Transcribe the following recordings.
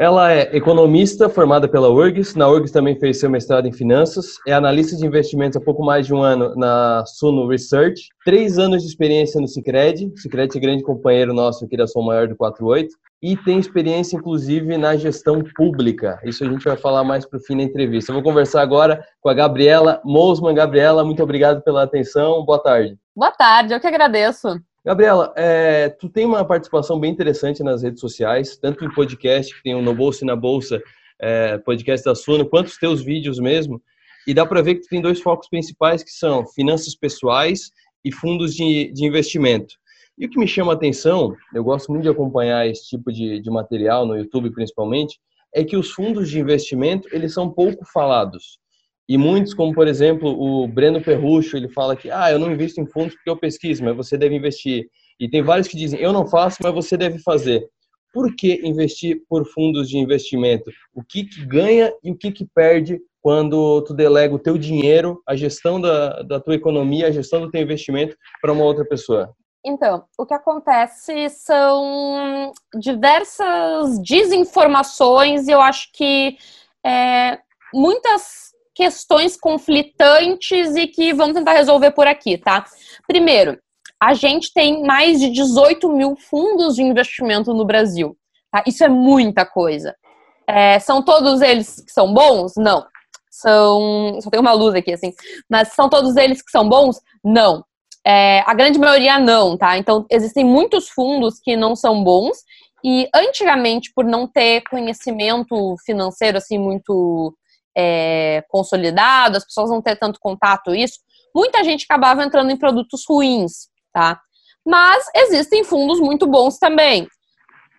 Ela é economista formada pela URGS, na URGS também fez seu mestrado em finanças, é analista de investimentos há pouco mais de um ano na Suno Research, três anos de experiência no Cicred, Cicred é grande companheiro nosso aqui da Som Maior do 48, e tem experiência inclusive na gestão pública. Isso a gente vai falar mais para o fim da entrevista. Eu vou conversar agora com a Gabriela Mosman. Gabriela, muito obrigado pela atenção. Boa tarde. Boa tarde, eu que agradeço. Gabriela, é, tu tem uma participação bem interessante nas redes sociais, tanto em podcast, que tem o No Bolsa e na Bolsa, é, podcast da Suno, quanto os teus vídeos mesmo. E dá para ver que tu tem dois focos principais, que são finanças pessoais e fundos de, de investimento. E o que me chama a atenção, eu gosto muito de acompanhar esse tipo de, de material, no YouTube principalmente, é que os fundos de investimento, eles são pouco falados. E muitos, como por exemplo o Breno Ferruccio, ele fala que ah, eu não invisto em fundos porque eu pesquiso, mas você deve investir. E tem vários que dizem eu não faço, mas você deve fazer. Por que investir por fundos de investimento? O que, que ganha e o que, que perde quando tu delega o teu dinheiro, a gestão da, da tua economia, a gestão do teu investimento para uma outra pessoa? Então, o que acontece são diversas desinformações e eu acho que é, muitas questões conflitantes e que vamos tentar resolver por aqui, tá? Primeiro, a gente tem mais de 18 mil fundos de investimento no Brasil. Tá? Isso é muita coisa. É, são todos eles que são bons? Não. São. Só tem uma luz aqui, assim. Mas são todos eles que são bons? Não. É, a grande maioria não, tá? Então, existem muitos fundos que não são bons. E antigamente, por não ter conhecimento financeiro assim muito é, consolidado, as pessoas não ter tanto contato isso, muita gente acabava entrando em produtos ruins, tá? Mas existem fundos muito bons também.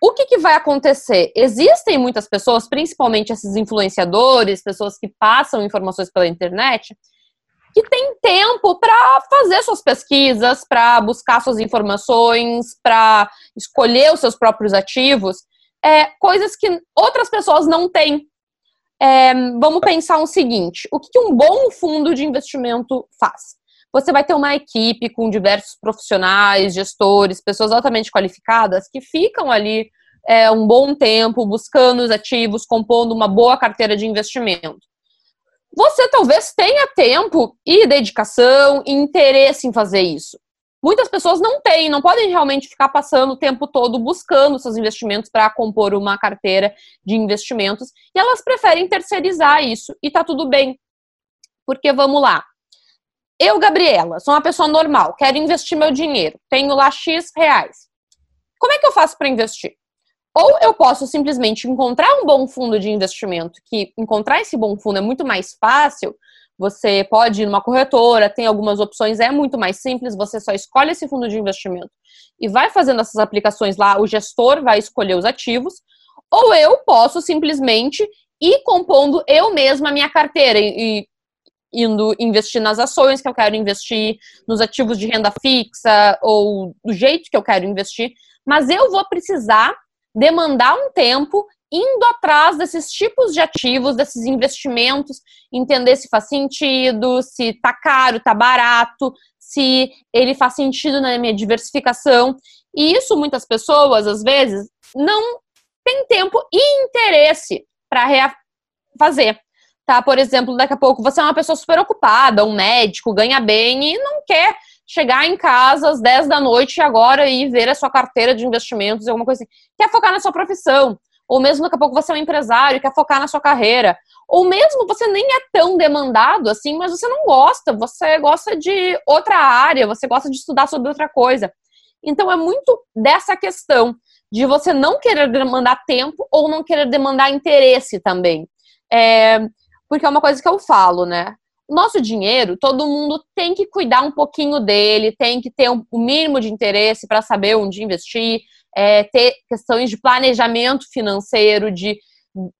O que, que vai acontecer? Existem muitas pessoas, principalmente esses influenciadores, pessoas que passam informações pela internet, que têm tempo para fazer suas pesquisas, para buscar suas informações, para escolher os seus próprios ativos, é, coisas que outras pessoas não têm. É, vamos pensar o um seguinte: o que um bom fundo de investimento faz? Você vai ter uma equipe com diversos profissionais, gestores, pessoas altamente qualificadas que ficam ali é, um bom tempo buscando os ativos, compondo uma boa carteira de investimento. Você talvez tenha tempo e dedicação e interesse em fazer isso muitas pessoas não têm, não podem realmente ficar passando o tempo todo buscando seus investimentos para compor uma carteira de investimentos e elas preferem terceirizar isso e tá tudo bem. Porque vamos lá. Eu, Gabriela, sou uma pessoa normal, quero investir meu dinheiro, tenho lá X reais. Como é que eu faço para investir? Ou eu posso simplesmente encontrar um bom fundo de investimento, que encontrar esse bom fundo é muito mais fácil, você pode ir numa corretora, tem algumas opções, é muito mais simples, você só escolhe esse fundo de investimento e vai fazendo essas aplicações lá, o gestor vai escolher os ativos, ou eu posso simplesmente ir compondo eu mesma a minha carteira e, indo investir nas ações que eu quero investir, nos ativos de renda fixa ou do jeito que eu quero investir, mas eu vou precisar demandar um tempo indo atrás desses tipos de ativos, desses investimentos, entender se faz sentido, se tá caro, tá barato, se ele faz sentido na minha diversificação. E isso muitas pessoas, às vezes, não tem tempo e interesse para fazer. Tá? Por exemplo, daqui a pouco você é uma pessoa super ocupada, um médico, ganha bem e não quer chegar em casa às 10 da noite agora e ver a sua carteira de investimentos, alguma coisa assim. Quer focar na sua profissão ou mesmo daqui a pouco você é um empresário e quer focar na sua carreira, ou mesmo você nem é tão demandado assim, mas você não gosta, você gosta de outra área, você gosta de estudar sobre outra coisa. Então é muito dessa questão de você não querer demandar tempo ou não querer demandar interesse também. É, porque é uma coisa que eu falo, né? Nosso dinheiro, todo mundo tem que cuidar um pouquinho dele, tem que ter um, o mínimo de interesse para saber onde investir, é, ter questões de planejamento financeiro, de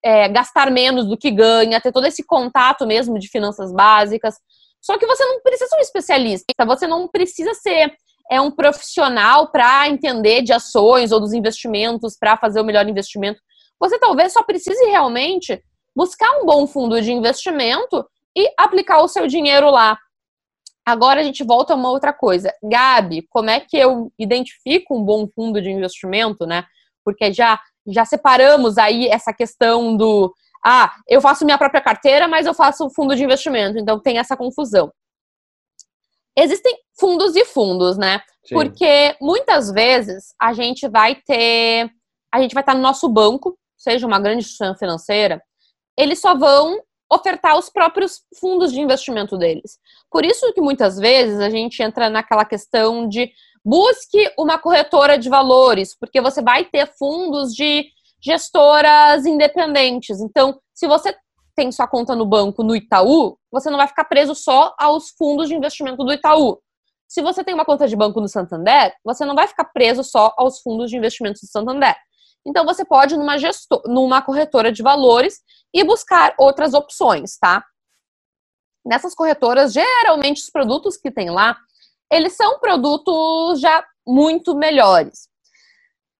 é, gastar menos do que ganha, ter todo esse contato mesmo de finanças básicas. Só que você não precisa ser um especialista, você não precisa ser é um profissional para entender de ações ou dos investimentos, para fazer o melhor investimento. Você talvez só precise realmente buscar um bom fundo de investimento e aplicar o seu dinheiro lá. Agora a gente volta a uma outra coisa. Gabi, como é que eu identifico um bom fundo de investimento, né? Porque já já separamos aí essa questão do ah, eu faço minha própria carteira, mas eu faço fundo de investimento, então tem essa confusão. Existem fundos e fundos, né? Sim. Porque muitas vezes a gente vai ter, a gente vai estar no nosso banco, seja uma grande instituição financeira, eles só vão ofertar os próprios fundos de investimento deles. Por isso que muitas vezes a gente entra naquela questão de busque uma corretora de valores, porque você vai ter fundos de gestoras independentes. Então, se você tem sua conta no banco no Itaú, você não vai ficar preso só aos fundos de investimento do Itaú. Se você tem uma conta de banco no Santander, você não vai ficar preso só aos fundos de investimentos do Santander. Então você pode numa, gestor, numa corretora de valores e buscar outras opções, tá? Nessas corretoras, geralmente os produtos que tem lá, eles são produtos já muito melhores.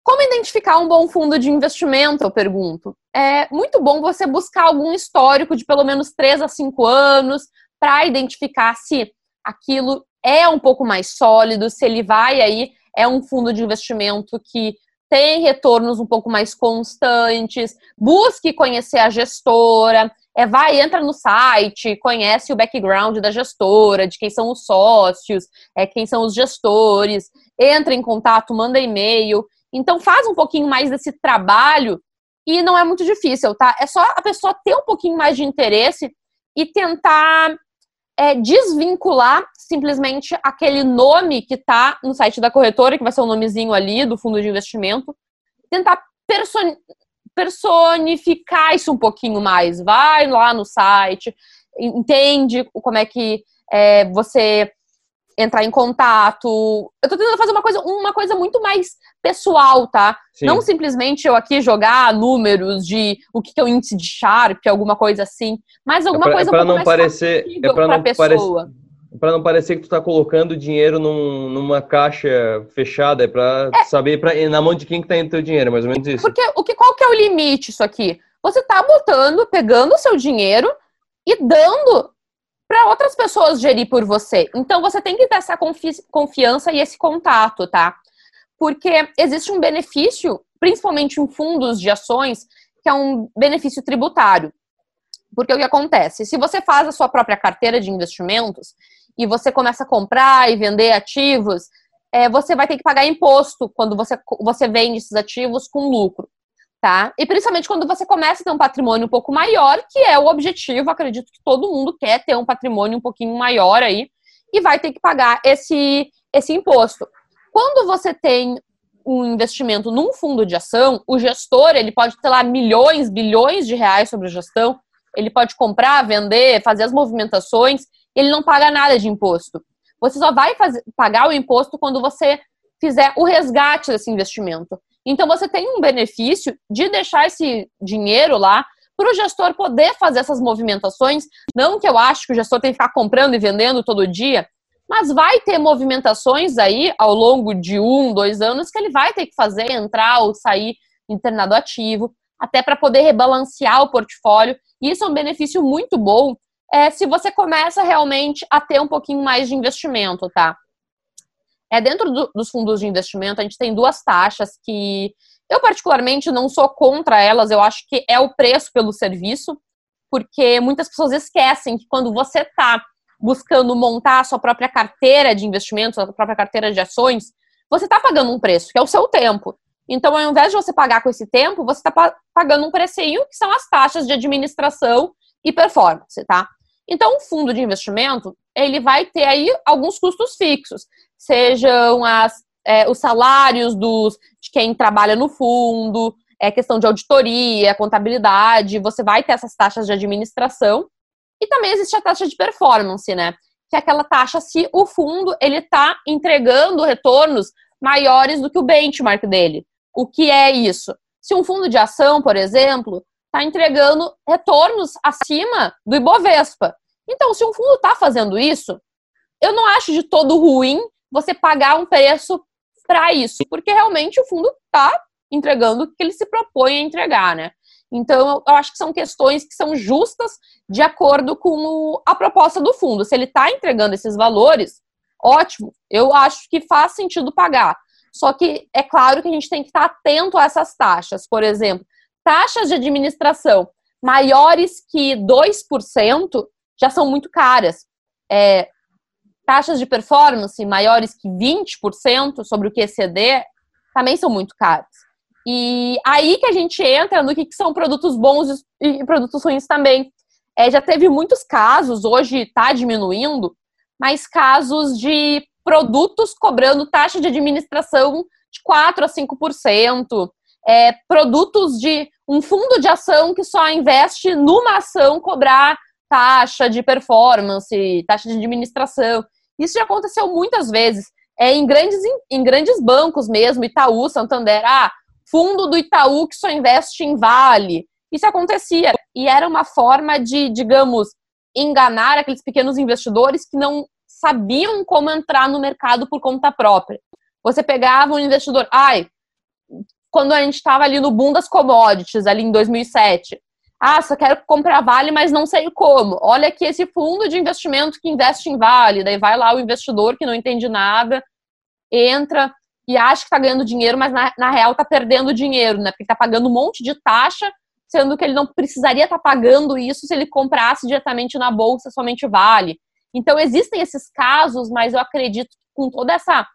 Como identificar um bom fundo de investimento, eu pergunto? É muito bom você buscar algum histórico de pelo menos 3 a 5 anos para identificar se aquilo é um pouco mais sólido, se ele vai aí, é um fundo de investimento que tem retornos um pouco mais constantes, busque conhecer a gestora, é, vai, entra no site, conhece o background da gestora, de quem são os sócios, é, quem são os gestores, entra em contato, manda e-mail. Então faz um pouquinho mais desse trabalho e não é muito difícil, tá? É só a pessoa ter um pouquinho mais de interesse e tentar é, desvincular simplesmente aquele nome que está no site da corretora, que vai ser o nomezinho ali do fundo de investimento, tentar person personificar isso um pouquinho mais. Vai lá no site, entende como é que é, você entrar em contato. Eu tô tentando fazer uma coisa, uma coisa muito mais pessoal, tá? Sim. Não simplesmente eu aqui jogar números de o que é o índice de Sharp, alguma coisa assim, mas alguma é pra, coisa é um não parecer, é para não pessoa. para não parecer que tu tá colocando dinheiro num, numa caixa fechada, é para é. saber pra, na mão de quem que tá indo teu dinheiro, mais ou menos isso. Porque o que qual que é o limite isso aqui? Você tá botando, pegando o seu dinheiro e dando para outras pessoas gerir por você. Então você tem que ter essa confi confiança e esse contato, tá? Porque existe um benefício, principalmente em fundos de ações, que é um benefício tributário. Porque o que acontece? Se você faz a sua própria carteira de investimentos e você começa a comprar e vender ativos, é, você vai ter que pagar imposto quando você, você vende esses ativos com lucro tá? E principalmente quando você começa a ter um patrimônio um pouco maior, que é o objetivo, acredito que todo mundo quer ter um patrimônio um pouquinho maior aí, e vai ter que pagar esse, esse imposto. Quando você tem um investimento num fundo de ação, o gestor, ele pode ter lá milhões, bilhões de reais sobre a gestão, ele pode comprar, vender, fazer as movimentações, ele não paga nada de imposto. Você só vai fazer, pagar o imposto quando você fizer o resgate desse investimento. Então você tem um benefício de deixar esse dinheiro lá para o gestor poder fazer essas movimentações. Não que eu acho que o gestor tem que ficar comprando e vendendo todo dia, mas vai ter movimentações aí ao longo de um, dois anos que ele vai ter que fazer, entrar ou sair internado ativo, até para poder rebalancear o portfólio. Isso é um benefício muito bom é, se você começa realmente a ter um pouquinho mais de investimento, tá? É, dentro do, dos fundos de investimento, a gente tem duas taxas que eu, particularmente, não sou contra elas, eu acho que é o preço pelo serviço, porque muitas pessoas esquecem que quando você está buscando montar a sua própria carteira de investimentos, a sua própria carteira de ações, você está pagando um preço, que é o seu tempo. Então, ao invés de você pagar com esse tempo, você está pagando um precinho, que são as taxas de administração e performance, tá? Então, o fundo de investimento, ele vai ter aí alguns custos fixos sejam as, é, os salários dos, de quem trabalha no fundo, é questão de auditoria, contabilidade, você vai ter essas taxas de administração. E também existe a taxa de performance, né? Que é aquela taxa se o fundo ele está entregando retornos maiores do que o benchmark dele. O que é isso? Se um fundo de ação, por exemplo, está entregando retornos acima do Ibovespa. Então, se um fundo está fazendo isso, eu não acho de todo ruim você pagar um preço para isso, porque realmente o fundo está entregando o que ele se propõe a entregar, né? Então, eu acho que são questões que são justas de acordo com a proposta do fundo. Se ele está entregando esses valores, ótimo, eu acho que faz sentido pagar. Só que é claro que a gente tem que estar atento a essas taxas. Por exemplo, taxas de administração maiores que 2% já são muito caras. É, taxas de performance maiores que 20% sobre o QCD também são muito caras. E aí que a gente entra no que, são produtos bons e produtos ruins também. É, já teve muitos casos, hoje está diminuindo, mas casos de produtos cobrando taxa de administração de 4% a 5%, é, produtos de um fundo de ação que só investe numa ação cobrar taxa de performance, taxa de administração. Isso já aconteceu muitas vezes. É, em, grandes, em grandes bancos mesmo, Itaú, Santander, ah, fundo do Itaú que só investe em Vale. Isso acontecia. E era uma forma de, digamos, enganar aqueles pequenos investidores que não sabiam como entrar no mercado por conta própria. Você pegava um investidor, ai, quando a gente estava ali no boom das commodities, ali em 2007. Ah, só quero comprar Vale, mas não sei como. Olha aqui esse fundo de investimento que investe em Vale. Daí vai lá o investidor que não entende nada, entra e acha que está ganhando dinheiro, mas na, na real está perdendo dinheiro, né? Porque está pagando um monte de taxa, sendo que ele não precisaria estar tá pagando isso se ele comprasse diretamente na bolsa somente Vale. Então existem esses casos, mas eu acredito que com toda essa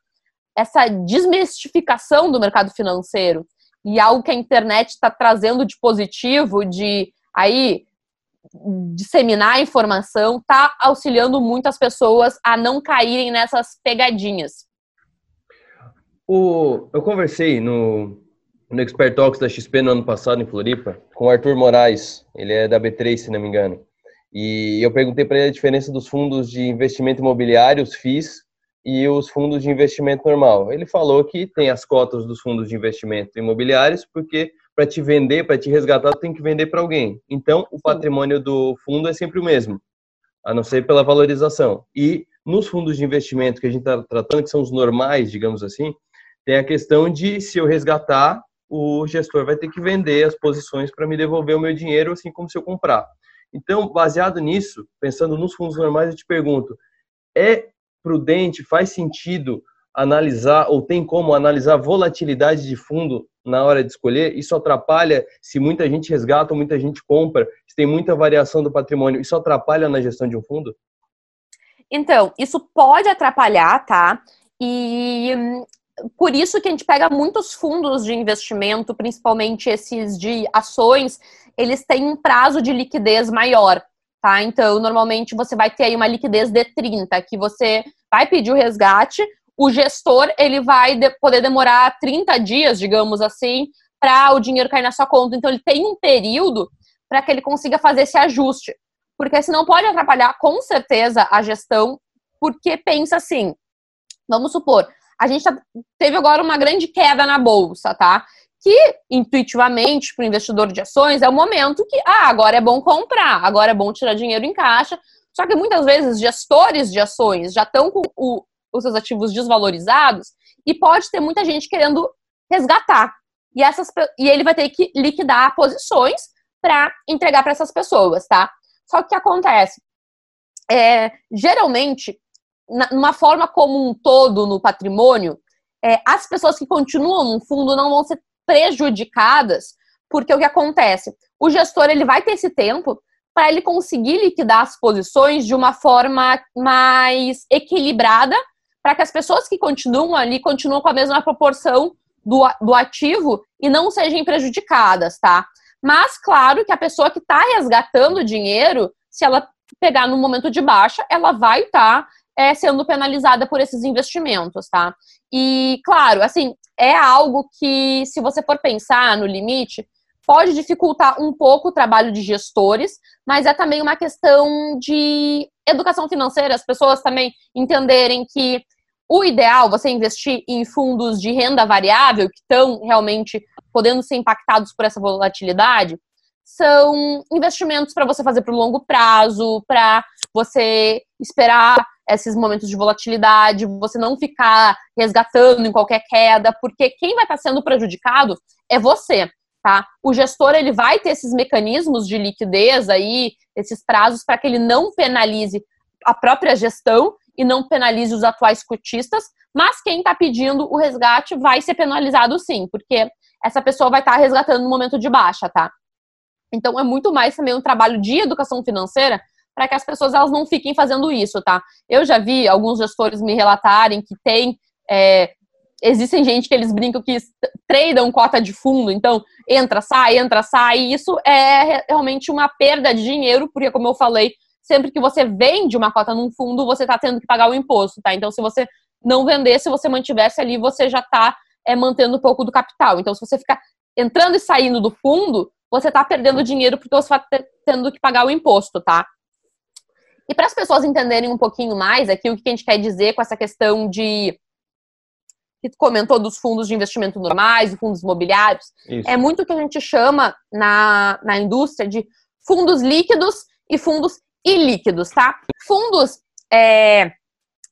essa desmistificação do mercado financeiro e algo que a internet está trazendo de positivo, de aí disseminar informação, está auxiliando muitas pessoas a não caírem nessas pegadinhas. O, eu conversei no, no Expert Talks da XP no ano passado em Floripa com o Arthur Moraes, ele é da B3, se não me engano. E eu perguntei para ele a diferença dos fundos de investimento imobiliário, os FIIs, e os fundos de investimento normal. Ele falou que tem as cotas dos fundos de investimento imobiliários, porque para te vender, para te resgatar, tem que vender para alguém. Então, o patrimônio do fundo é sempre o mesmo, a não ser pela valorização. E nos fundos de investimento que a gente está tratando, que são os normais, digamos assim, tem a questão de se eu resgatar, o gestor vai ter que vender as posições para me devolver o meu dinheiro, assim como se eu comprar. Então, baseado nisso, pensando nos fundos normais, eu te pergunto: é prudente, faz sentido analisar ou tem como analisar volatilidade de fundo na hora de escolher? Isso atrapalha se muita gente resgata ou muita gente compra, se tem muita variação do patrimônio, isso atrapalha na gestão de um fundo? Então, isso pode atrapalhar, tá? E por isso que a gente pega muitos fundos de investimento, principalmente esses de ações, eles têm um prazo de liquidez maior tá? Então, normalmente você vai ter aí uma liquidez de 30, que você vai pedir o resgate, o gestor, ele vai de poder demorar 30 dias, digamos assim, para o dinheiro cair na sua conta. Então, ele tem um período para que ele consiga fazer esse ajuste. Porque senão pode atrapalhar com certeza a gestão, porque pensa assim, vamos supor, a gente tá, teve agora uma grande queda na bolsa, tá? que intuitivamente para o investidor de ações é o momento que ah, agora é bom comprar, agora é bom tirar dinheiro em caixa. Só que muitas vezes gestores de ações já estão com o, os seus ativos desvalorizados e pode ter muita gente querendo resgatar. E, essas, e ele vai ter que liquidar posições para entregar para essas pessoas, tá? Só que o que acontece? É, geralmente, na, numa forma como um todo no patrimônio, é, as pessoas que continuam no fundo não vão ser prejudicadas, porque o que acontece? O gestor ele vai ter esse tempo para ele conseguir liquidar as posições de uma forma mais equilibrada, para que as pessoas que continuam ali continuem com a mesma proporção do, do ativo e não sejam prejudicadas, tá? Mas, claro que a pessoa que está resgatando dinheiro, se ela pegar no momento de baixa, ela vai estar tá, é, sendo penalizada por esses investimentos, tá? E, claro, assim, é algo que, se você for pensar no limite, pode dificultar um pouco o trabalho de gestores, mas é também uma questão de educação financeira, as pessoas também entenderem que o ideal você investir em fundos de renda variável que estão realmente podendo ser impactados por essa volatilidade são investimentos para você fazer para o longo prazo, para você esperar esses momentos de volatilidade, você não ficar resgatando em qualquer queda, porque quem vai estar sendo prejudicado é você, tá? O gestor ele vai ter esses mecanismos de liquidez aí, esses prazos para que ele não penalize a própria gestão e não penalize os atuais cotistas, mas quem está pedindo o resgate vai ser penalizado sim, porque essa pessoa vai estar tá resgatando no momento de baixa, tá? Então é muito mais também um trabalho de educação financeira para que as pessoas elas não fiquem fazendo isso, tá? Eu já vi alguns gestores me relatarem que tem é, existem gente que eles brincam que tradam cota de fundo, então entra, sai, entra, sai, e isso é realmente uma perda de dinheiro, porque como eu falei, sempre que você vende uma cota num fundo, você está tendo que pagar o imposto, tá? Então se você não vender, se você mantivesse ali, você já está é, mantendo um pouco do capital. Então se você ficar entrando e saindo do fundo, você está perdendo dinheiro porque você está tendo que pagar o imposto, tá? E para as pessoas entenderem um pouquinho mais aqui o que a gente quer dizer com essa questão de que tu comentou dos fundos de investimento normais, fundos imobiliários, Isso. é muito o que a gente chama na, na indústria de fundos líquidos e fundos ilíquidos, tá? Fundos é,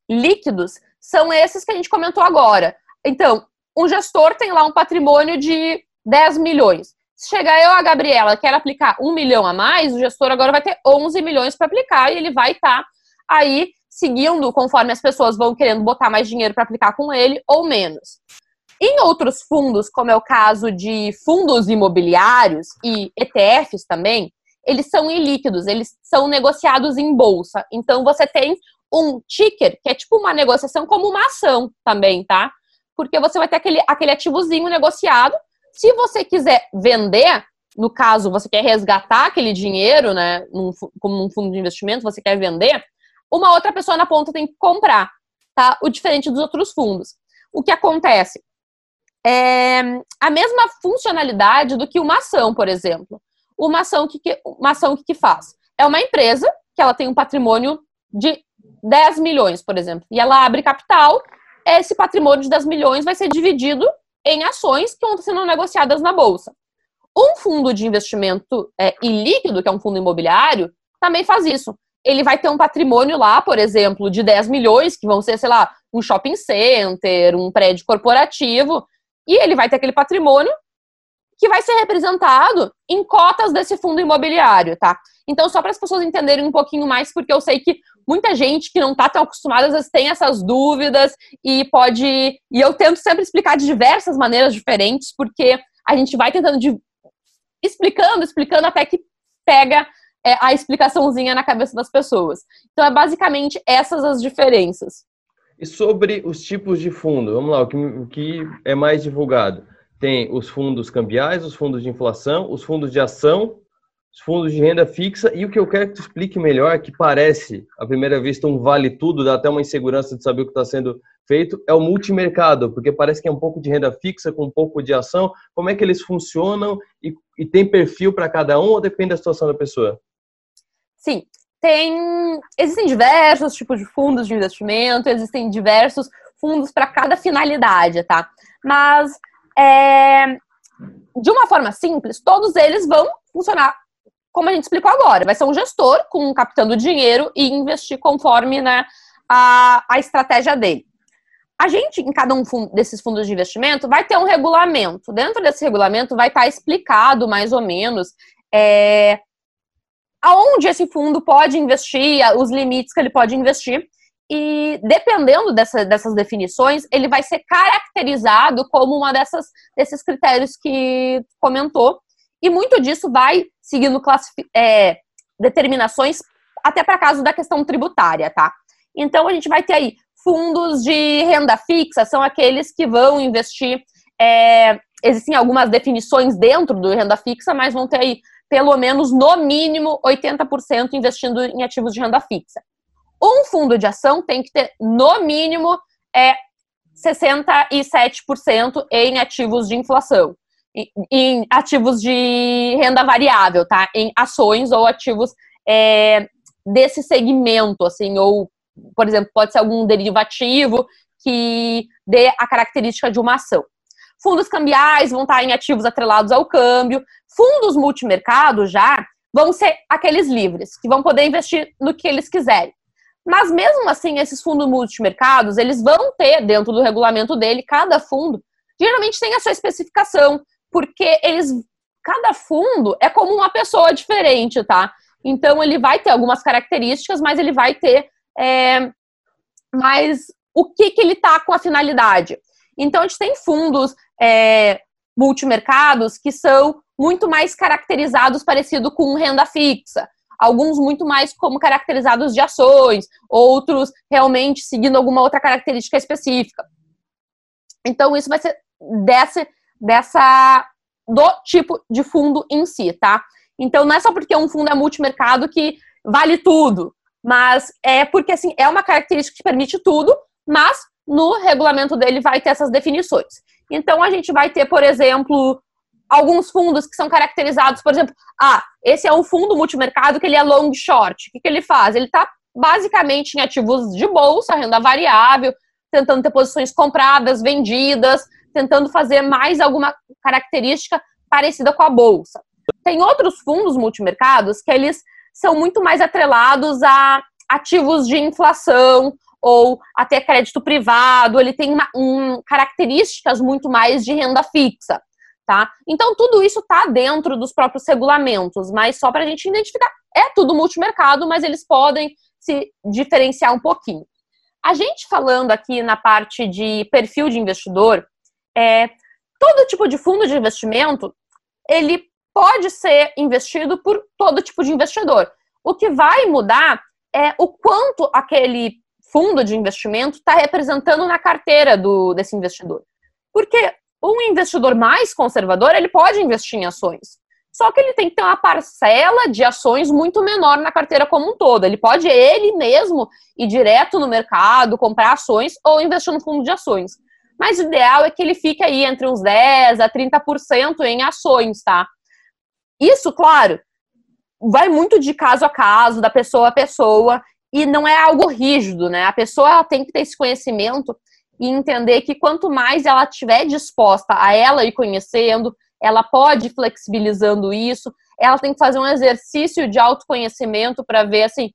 líquidos são esses que a gente comentou agora. Então, um gestor tem lá um patrimônio de 10 milhões. Se chegar eu, a Gabriela, quer aplicar um milhão a mais, o gestor agora vai ter 11 milhões para aplicar e ele vai estar tá aí seguindo conforme as pessoas vão querendo botar mais dinheiro para aplicar com ele ou menos. Em outros fundos, como é o caso de fundos imobiliários e ETFs também, eles são ilíquidos, eles são negociados em bolsa. Então você tem um ticker, que é tipo uma negociação como uma ação também, tá? Porque você vai ter aquele, aquele ativozinho negociado. Se você quiser vender, no caso, você quer resgatar aquele dinheiro, né, num, como um fundo de investimento, você quer vender, uma outra pessoa na ponta tem que comprar, tá? O diferente dos outros fundos. O que acontece? É a mesma funcionalidade do que uma ação, por exemplo. Uma ação que, uma ação que, que faz? É uma empresa que ela tem um patrimônio de 10 milhões, por exemplo, e ela abre capital, esse patrimônio de 10 milhões vai ser dividido em ações que vão sendo negociadas na bolsa. Um fundo de investimento é, ilíquido, que é um fundo imobiliário, também faz isso ele vai ter um patrimônio lá, por exemplo, de 10 milhões, que vão ser, sei lá, um shopping center, um prédio corporativo, e ele vai ter aquele patrimônio que vai ser representado em cotas desse fundo imobiliário, tá? Então, só para as pessoas entenderem um pouquinho mais, porque eu sei que muita gente que não está tão acostumada às vezes tem essas dúvidas e pode. E eu tento sempre explicar de diversas maneiras diferentes, porque a gente vai tentando de... explicando, explicando até que pega é, a explicaçãozinha na cabeça das pessoas. Então, é basicamente essas as diferenças. E sobre os tipos de fundo, vamos lá, o que, o que é mais divulgado? Tem os fundos cambiais, os fundos de inflação, os fundos de ação, os fundos de renda fixa e o que eu quero que tu explique melhor, que parece, à primeira vista, um vale tudo, dá até uma insegurança de saber o que está sendo feito, é o multimercado, porque parece que é um pouco de renda fixa com um pouco de ação. Como é que eles funcionam e, e tem perfil para cada um ou depende da situação da pessoa? Sim, tem. Existem diversos tipos de fundos de investimento, existem diversos fundos para cada finalidade, tá? Mas é, de uma forma simples, todos eles vão funcionar como a gente explicou agora. Vai ser um gestor com captando dinheiro e investir conforme né, a, a estratégia dele. A gente, em cada um desses fundos de investimento, vai ter um regulamento. Dentro desse regulamento vai estar explicado mais ou menos é, aonde esse fundo pode investir, os limites que ele pode investir. E dependendo dessa, dessas definições, ele vai ser caracterizado como uma dessas, desses critérios que comentou. E muito disso vai seguindo é, determinações até para caso da questão tributária, tá? Então a gente vai ter aí fundos de renda fixa, são aqueles que vão investir. É, existem algumas definições dentro do renda fixa, mas vão ter aí pelo menos, no mínimo, 80% investindo em ativos de renda fixa. Um fundo de ação tem que ter, no mínimo, é 67% em ativos de inflação, em ativos de renda variável, tá? Em ações ou ativos é, desse segmento, assim, ou, por exemplo, pode ser algum derivativo que dê a característica de uma ação. Fundos cambiais vão estar em ativos atrelados ao câmbio. Fundos multimercado já vão ser aqueles livres, que vão poder investir no que eles quiserem. Mas mesmo assim, esses fundos multimercados, eles vão ter dentro do regulamento dele, cada fundo, geralmente tem a sua especificação, porque eles cada fundo é como uma pessoa diferente, tá? Então ele vai ter algumas características, mas ele vai ter é, mas o que, que ele está com a finalidade? Então, a gente tem fundos é, multimercados que são muito mais caracterizados parecido com renda fixa. Alguns muito mais como caracterizados de ações, outros realmente seguindo alguma outra característica específica. Então, isso vai ser desse, dessa do tipo de fundo em si, tá? Então, não é só porque um fundo é multimercado que vale tudo, mas é porque, assim, é uma característica que permite tudo, mas no regulamento dele vai ter essas definições. Então, a gente vai ter, por exemplo, alguns fundos que são caracterizados, por exemplo, ah, esse é um fundo multimercado que ele é long short. O que, que ele faz? Ele está basicamente em ativos de bolsa, renda variável, tentando ter posições compradas, vendidas, tentando fazer mais alguma característica parecida com a bolsa. Tem outros fundos multimercados que eles são muito mais atrelados a ativos de inflação ou até crédito privado, ele tem uma, um, características muito mais de renda fixa, tá? Então tudo isso está dentro dos próprios regulamentos, mas só para a gente identificar, é tudo multimercado, mas eles podem se diferenciar um pouquinho. A gente falando aqui na parte de perfil de investidor, é, todo tipo de fundo de investimento, ele pode ser investido por todo tipo de investidor. O que vai mudar é o quanto aquele fundo de investimento está representando na carteira do, desse investidor. Porque um investidor mais conservador, ele pode investir em ações. Só que ele tem que ter uma parcela de ações muito menor na carteira como um todo. Ele pode ele mesmo ir direto no mercado, comprar ações ou investir no fundo de ações. Mas o ideal é que ele fique aí entre uns 10 a 30% em ações, tá? Isso, claro, vai muito de caso a caso, da pessoa a pessoa, e não é algo rígido, né? A pessoa tem que ter esse conhecimento e entender que quanto mais ela estiver disposta a ela ir conhecendo, ela pode ir flexibilizando isso, ela tem que fazer um exercício de autoconhecimento para ver assim,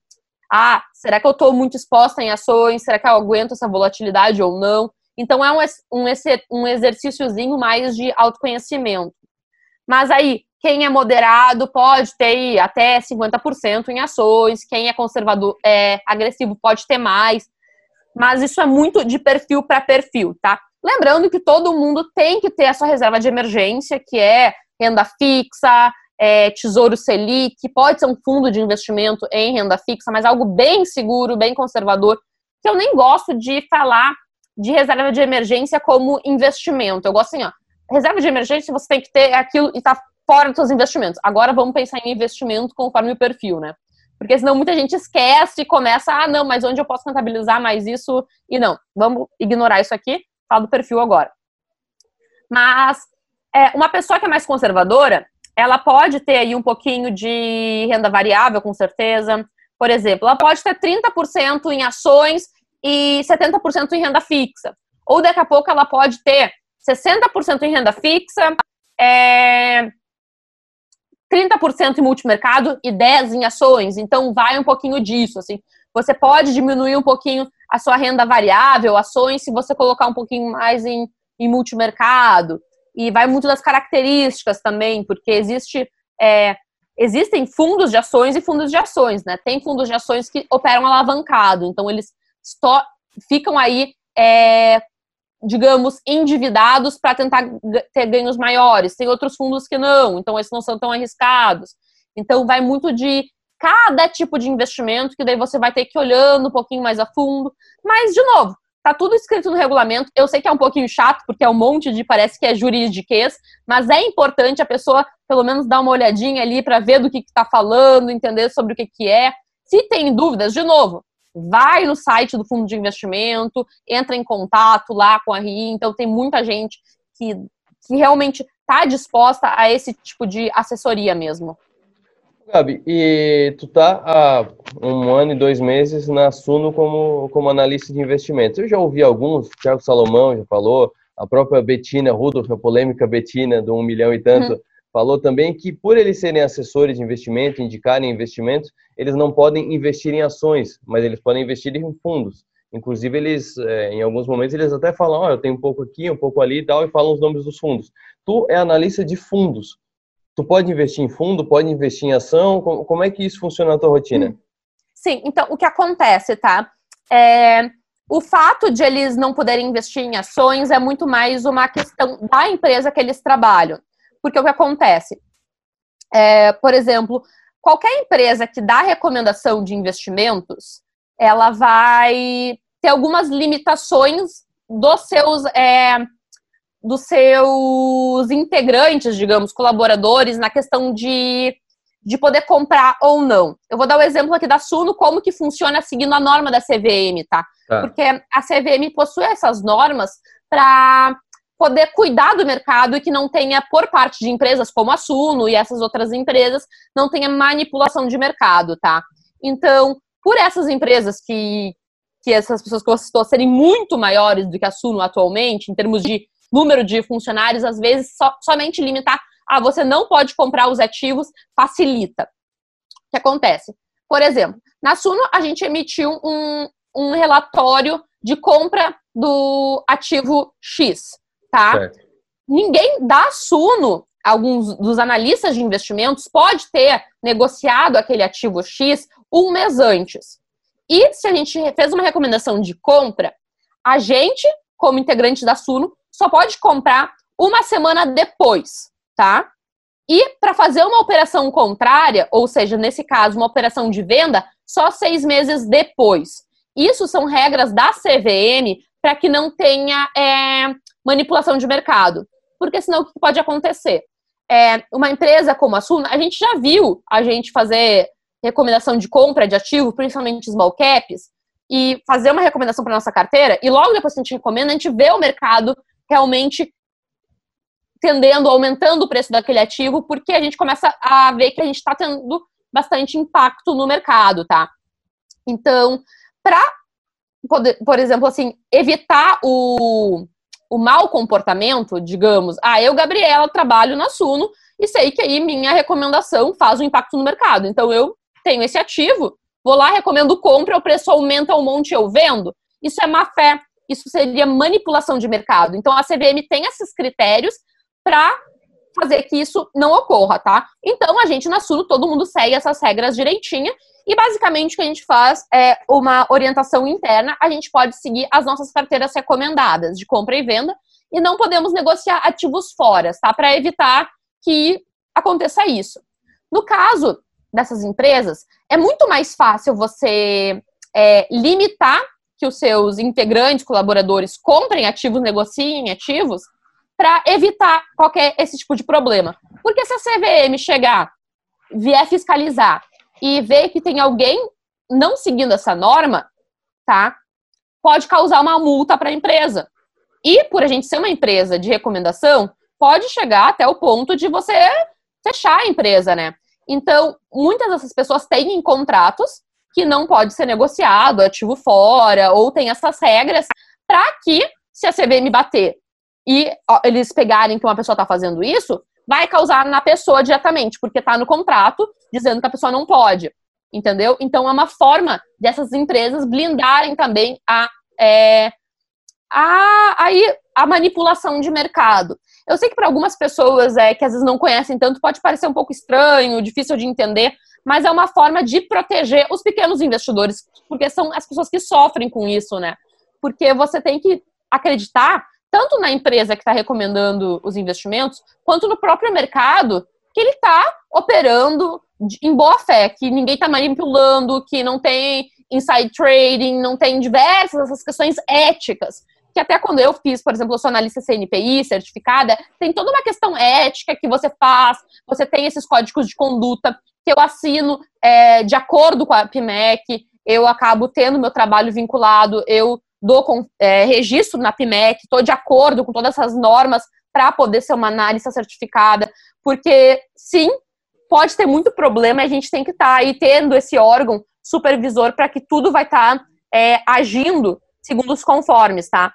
ah, será que eu estou muito exposta em ações? Será que eu aguento essa volatilidade ou não? Então é um, um, um exercíciozinho mais de autoconhecimento. Mas aí, quem é moderado pode ter até 50% em ações, quem é conservador, é agressivo pode ter mais. Mas isso é muito de perfil para perfil, tá? Lembrando que todo mundo tem que ter a sua reserva de emergência, que é renda fixa, é, Tesouro Selic, pode ser um fundo de investimento em renda fixa, mas algo bem seguro, bem conservador, que eu nem gosto de falar de reserva de emergência como investimento. Eu gosto assim, ó, reserva de emergência você tem que ter aquilo e tá fora dos seus investimentos. Agora vamos pensar em investimento conforme o perfil, né? Porque senão muita gente esquece e começa, ah, não, mas onde eu posso contabilizar mais isso? E não, vamos ignorar isso aqui, falar do perfil agora. Mas é, uma pessoa que é mais conservadora, ela pode ter aí um pouquinho de renda variável, com certeza. Por exemplo, ela pode ter 30% em ações e 70% em renda fixa. Ou daqui a pouco ela pode ter 60% em renda fixa, é, 30% em multimercado e 10% em ações. Então, vai um pouquinho disso, assim. Você pode diminuir um pouquinho a sua renda variável, ações, se você colocar um pouquinho mais em, em multimercado. E vai muito das características também, porque existe... É, existem fundos de ações e fundos de ações, né? Tem fundos de ações que operam alavancado, então eles ficam aí é, digamos, endividados para tentar ter ganhos maiores. Tem outros fundos que não, então esses não são tão arriscados. Então vai muito de cada tipo de investimento, que daí você vai ter que ir olhando um pouquinho mais a fundo. Mas, de novo, tá tudo escrito no regulamento. Eu sei que é um pouquinho chato, porque é um monte de, parece que é juridiquês, mas é importante a pessoa, pelo menos, dar uma olhadinha ali para ver do que está falando, entender sobre o que, que é. Se tem dúvidas, de novo, vai no site do fundo de investimento, entra em contato lá com a RI. Então, tem muita gente que, que realmente está disposta a esse tipo de assessoria mesmo. Gabi, e tu tá há um ano e dois meses na Suno como, como analista de investimentos. Eu já ouvi alguns, o Thiago Salomão já falou, a própria Betina Rudolph, a polêmica Betina do um milhão e tanto, uhum falou também que por eles serem assessores de investimento, indicarem investimentos, eles não podem investir em ações, mas eles podem investir em fundos. Inclusive, eles, é, em alguns momentos, eles até falam, ó, oh, eu tenho um pouco aqui, um pouco ali e tal, e falam os nomes dos fundos. Tu é analista de fundos. Tu pode investir em fundo, pode investir em ação? Como é que isso funciona na tua rotina? Sim, então, o que acontece, tá? É, o fato de eles não poderem investir em ações é muito mais uma questão da empresa que eles trabalham. Porque o que acontece? É, por exemplo, qualquer empresa que dá recomendação de investimentos, ela vai ter algumas limitações dos seus, é, dos seus integrantes, digamos, colaboradores, na questão de de poder comprar ou não. Eu vou dar o um exemplo aqui da Suno, como que funciona seguindo a norma da CVM, tá? tá. Porque a CVM possui essas normas para poder cuidar do mercado e que não tenha, por parte de empresas como a Suno e essas outras empresas, não tenha manipulação de mercado, tá? Então, por essas empresas que, que essas pessoas que eu citou serem muito maiores do que a Suno atualmente, em termos de número de funcionários, às vezes so, somente limitar ah, você não pode comprar os ativos, facilita. O que acontece? Por exemplo, na Suno a gente emitiu um, um relatório de compra do ativo X, tá? Certo. Ninguém da Suno, alguns dos analistas de investimentos, pode ter negociado aquele ativo X um mês antes. E se a gente fez uma recomendação de compra, a gente, como integrante da Suno, só pode comprar uma semana depois tá? E para fazer uma operação contrária, ou seja, nesse caso, uma operação de venda, só seis meses depois. Isso são regras da CVM para que não tenha é, manipulação de mercado. Porque senão o que pode acontecer? É, uma empresa como a Suna, a gente já viu a gente fazer recomendação de compra de ativo, principalmente small caps, e fazer uma recomendação para nossa carteira, e logo depois que a gente recomenda, a gente vê o mercado realmente tendendo, aumentando o preço daquele ativo, porque a gente começa a ver que a gente está tendo bastante impacto no mercado, tá? Então, para, por exemplo, assim, evitar o, o mau comportamento, digamos, ah, eu, Gabriela, trabalho na Suno e sei que aí minha recomendação faz um impacto no mercado. Então, eu tenho esse ativo, vou lá, recomendo compra, o preço aumenta um monte eu vendo. Isso é má fé. Isso seria manipulação de mercado. Então, a CVM tem esses critérios para fazer que isso não ocorra, tá? Então, a gente na Suno, todo mundo segue essas regras direitinho e basicamente o que a gente faz é uma orientação interna, a gente pode seguir as nossas carteiras recomendadas de compra e venda e não podemos negociar ativos fora, tá? Para evitar que aconteça isso. No caso dessas empresas, é muito mais fácil você é, limitar que os seus integrantes, colaboradores comprem ativos, negociem ativos, para evitar qualquer esse tipo de problema. Porque se a CVM chegar, vier fiscalizar e ver que tem alguém não seguindo essa norma, tá? Pode causar uma multa para a empresa. E por a gente ser uma empresa de recomendação, pode chegar até o ponto de você fechar a empresa, né? Então, muitas dessas pessoas têm contratos que não pode ser negociado, ativo fora, ou tem essas regras para que, se a CVM bater e eles pegarem que uma pessoa está fazendo isso, vai causar na pessoa diretamente, porque está no contrato dizendo que a pessoa não pode. Entendeu? Então é uma forma dessas empresas blindarem também a, é, a, aí, a manipulação de mercado. Eu sei que para algumas pessoas é, que às vezes não conhecem tanto pode parecer um pouco estranho, difícil de entender, mas é uma forma de proteger os pequenos investidores, porque são as pessoas que sofrem com isso, né? Porque você tem que acreditar tanto na empresa que está recomendando os investimentos, quanto no próprio mercado, que ele está operando em boa fé, que ninguém está manipulando, que não tem inside trading, não tem diversas essas questões éticas. Que até quando eu fiz, por exemplo, eu sou analista CNPI certificada, tem toda uma questão ética que você faz, você tem esses códigos de conduta que eu assino é, de acordo com a PMEC, eu acabo tendo meu trabalho vinculado, eu dou é, registro na PIMEC, estou de acordo com todas essas normas para poder ser uma analista certificada, porque sim, pode ter muito problema e a gente tem que estar tá aí tendo esse órgão supervisor para que tudo vai estar tá, é, agindo segundo os conformes, tá?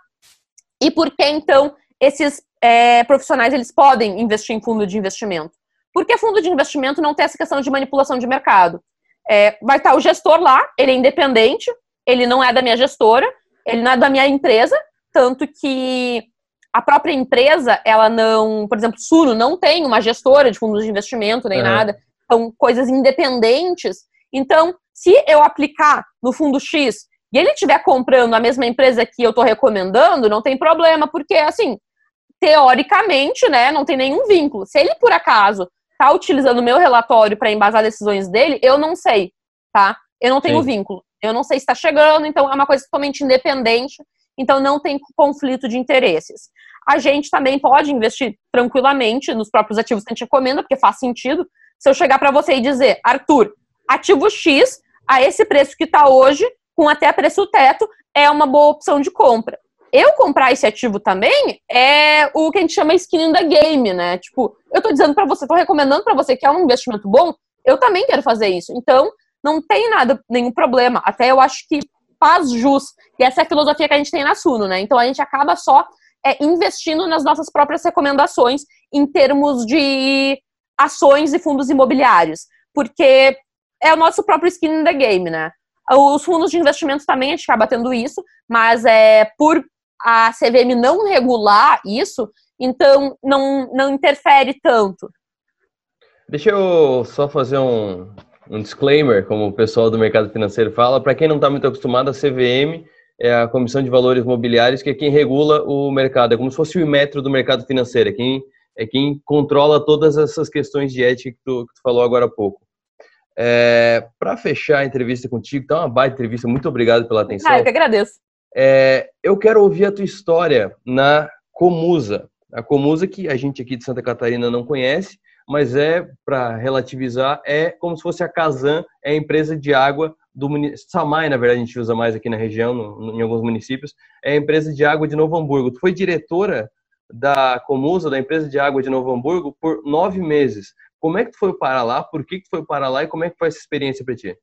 E por que então esses é, profissionais eles podem investir em fundo de investimento? Porque fundo de investimento não tem essa questão de manipulação de mercado. É, vai estar tá o gestor lá, ele é independente, ele não é da minha gestora, ele não é da minha empresa, tanto que a própria empresa, ela não, por exemplo, Suno não tem uma gestora de fundos de investimento nem nada, são coisas independentes. Então, se eu aplicar no fundo X e ele estiver comprando a mesma empresa que eu estou recomendando, não tem problema, porque, assim, teoricamente, né, não tem nenhum vínculo. Se ele, por acaso, está utilizando o meu relatório para embasar decisões dele, eu não sei, tá? Eu não tenho Sim. vínculo. Eu não sei se está chegando, então é uma coisa totalmente independente, então não tem conflito de interesses. A gente também pode investir tranquilamente nos próprios ativos que a gente recomenda, porque faz sentido. Se eu chegar para você e dizer, Arthur, ativo X, a esse preço que está hoje, com até preço teto, é uma boa opção de compra. Eu comprar esse ativo também é o que a gente chama skin in the game, né? Tipo, eu tô dizendo para você, tô recomendando para você que é um investimento bom, eu também quero fazer isso. Então, não tem nada, nenhum problema. Até eu acho que faz jus. E essa é a filosofia que a gente tem na Suno, né? Então a gente acaba só é, investindo nas nossas próprias recomendações em termos de ações e fundos imobiliários. Porque é o nosso próprio skin in the game, né? Os fundos de investimento também a gente acaba tendo isso, mas é por a CVM não regular isso, então não, não interfere tanto. Deixa eu só fazer um, um disclaimer, como o pessoal do mercado financeiro fala. Para quem não está muito acostumado, a CVM é a Comissão de Valores Mobiliários, que é quem regula o mercado. É como se fosse o metro do mercado financeiro, é quem, é quem controla todas essas questões de ética que tu, que tu falou agora há pouco. É, Para fechar a entrevista contigo, tá uma baita entrevista, muito obrigado pela atenção. Ah, eu que agradeço. É, eu quero ouvir a tua história na Comusa. A Comusa que a gente aqui de Santa Catarina não conhece, mas é, para relativizar, é como se fosse a Casan, é a empresa de água do município. Samai, na verdade, a gente usa mais aqui na região, no, em alguns municípios, é a empresa de água de Novo Hamburgo. Tu foi diretora da Comusa, da empresa de água de Novo Hamburgo, por nove meses. Como é que tu foi para lá? Por que, que tu foi para lá e como é que foi essa experiência para ti?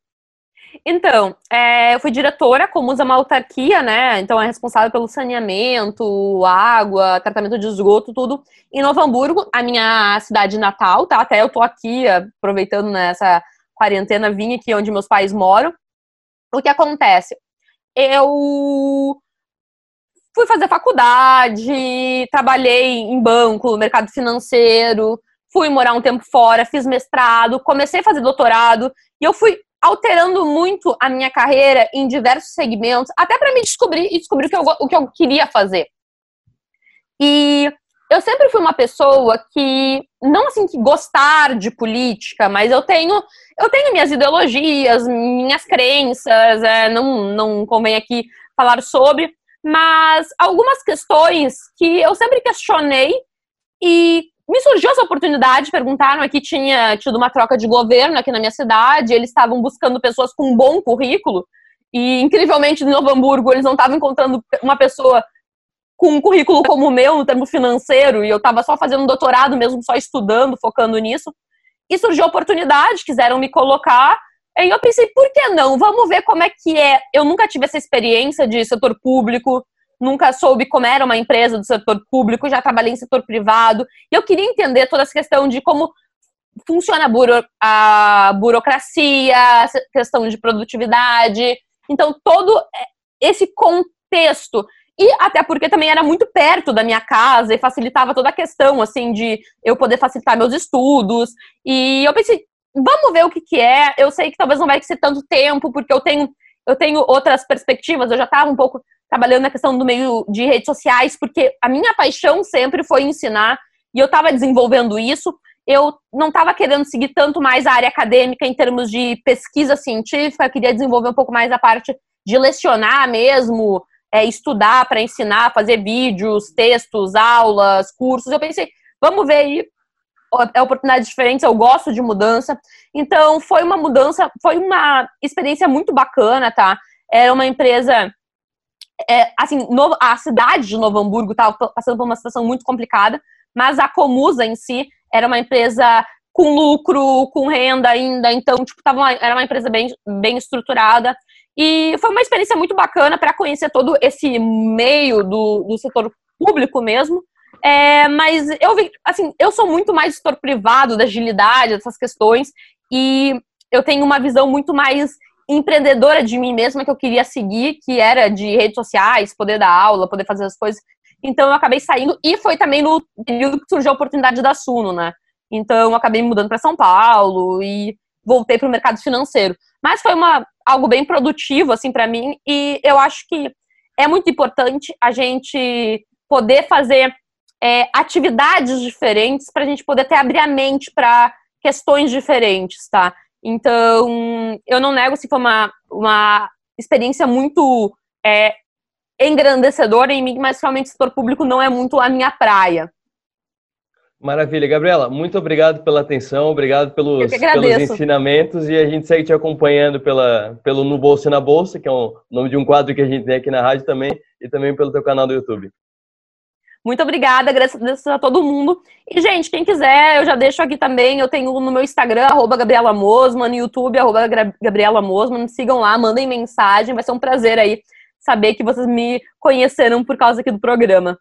Então, é, eu fui diretora, como usa uma autarquia, né? Então é responsável pelo saneamento, água, tratamento de esgoto, tudo em Novo Hamburgo, a minha cidade natal, tá? Até eu tô aqui aproveitando nessa quarentena, vim aqui onde meus pais moram. O que acontece? Eu fui fazer faculdade, trabalhei em banco, mercado financeiro, fui morar um tempo fora, fiz mestrado, comecei a fazer doutorado e eu fui alterando muito a minha carreira em diversos segmentos, até para me descobrir e descobrir o que, eu, o que eu queria fazer. E eu sempre fui uma pessoa que não assim que gostar de política, mas eu tenho eu tenho minhas ideologias, minhas crenças, é, não não convém aqui falar sobre, mas algumas questões que eu sempre questionei e me surgiu essa oportunidade, perguntaram aqui, tinha tido uma troca de governo aqui na minha cidade, eles estavam buscando pessoas com um bom currículo, e incrivelmente em Novo Hamburgo eles não estavam encontrando uma pessoa com um currículo como o meu, no termo financeiro, e eu estava só fazendo doutorado mesmo, só estudando, focando nisso. E surgiu a oportunidade, quiseram me colocar, e eu pensei, por que não? Vamos ver como é que é. Eu nunca tive essa experiência de setor público, nunca soube como era uma empresa do setor público, já trabalhei em setor privado, e eu queria entender toda essa questão de como funciona a, buro, a burocracia, questão de produtividade. Então, todo esse contexto. E até porque também era muito perto da minha casa e facilitava toda a questão, assim, de eu poder facilitar meus estudos. E eu pensei, vamos ver o que, que é. Eu sei que talvez não vai ser tanto tempo, porque eu tenho, eu tenho outras perspectivas. Eu já estava um pouco trabalhando na questão do meio de redes sociais, porque a minha paixão sempre foi ensinar e eu estava desenvolvendo isso. Eu não estava querendo seguir tanto mais a área acadêmica em termos de pesquisa científica, queria desenvolver um pouco mais a parte de lecionar mesmo, é, estudar para ensinar, fazer vídeos, textos, aulas, cursos. Eu pensei, vamos ver aí é oportunidades diferentes, eu gosto de mudança. Então, foi uma mudança, foi uma experiência muito bacana, tá? Era uma empresa é, assim, no, a cidade de Novo Hamburgo estava passando por uma situação muito complicada, mas a Comusa em si era uma empresa com lucro, com renda ainda, então, tipo, tava uma, era uma empresa bem, bem estruturada. E foi uma experiência muito bacana para conhecer todo esse meio do, do setor público mesmo. É, mas eu vi, assim, eu sou muito mais setor privado, da agilidade, dessas questões, e eu tenho uma visão muito mais empreendedora de mim mesma que eu queria seguir, que era de redes sociais, poder dar aula, poder fazer as coisas. Então eu acabei saindo e foi também no período que surgiu a oportunidade da Suno, né? Então eu acabei mudando para São Paulo e voltei para o mercado financeiro. Mas foi uma, algo bem produtivo, assim, para mim, e eu acho que é muito importante a gente poder fazer é, atividades diferentes para a gente poder até abrir a mente para questões diferentes, tá? Então, eu não nego se foi uma, uma experiência muito é, engrandecedora em mim, mas realmente o setor público não é muito a minha praia. Maravilha, Gabriela, muito obrigado pela atenção, obrigado pelos, pelos ensinamentos e a gente segue te acompanhando pela, pelo No Bolso e na Bolsa, que é o nome de um quadro que a gente tem aqui na rádio também, e também pelo teu canal do YouTube. Muito obrigada, agradeço a todo mundo. E, gente, quem quiser, eu já deixo aqui também, eu tenho no meu Instagram, arroba Gabriela Mosman, no YouTube, arroba Gabriela Mosman, sigam lá, mandem mensagem, vai ser um prazer aí saber que vocês me conheceram por causa aqui do programa.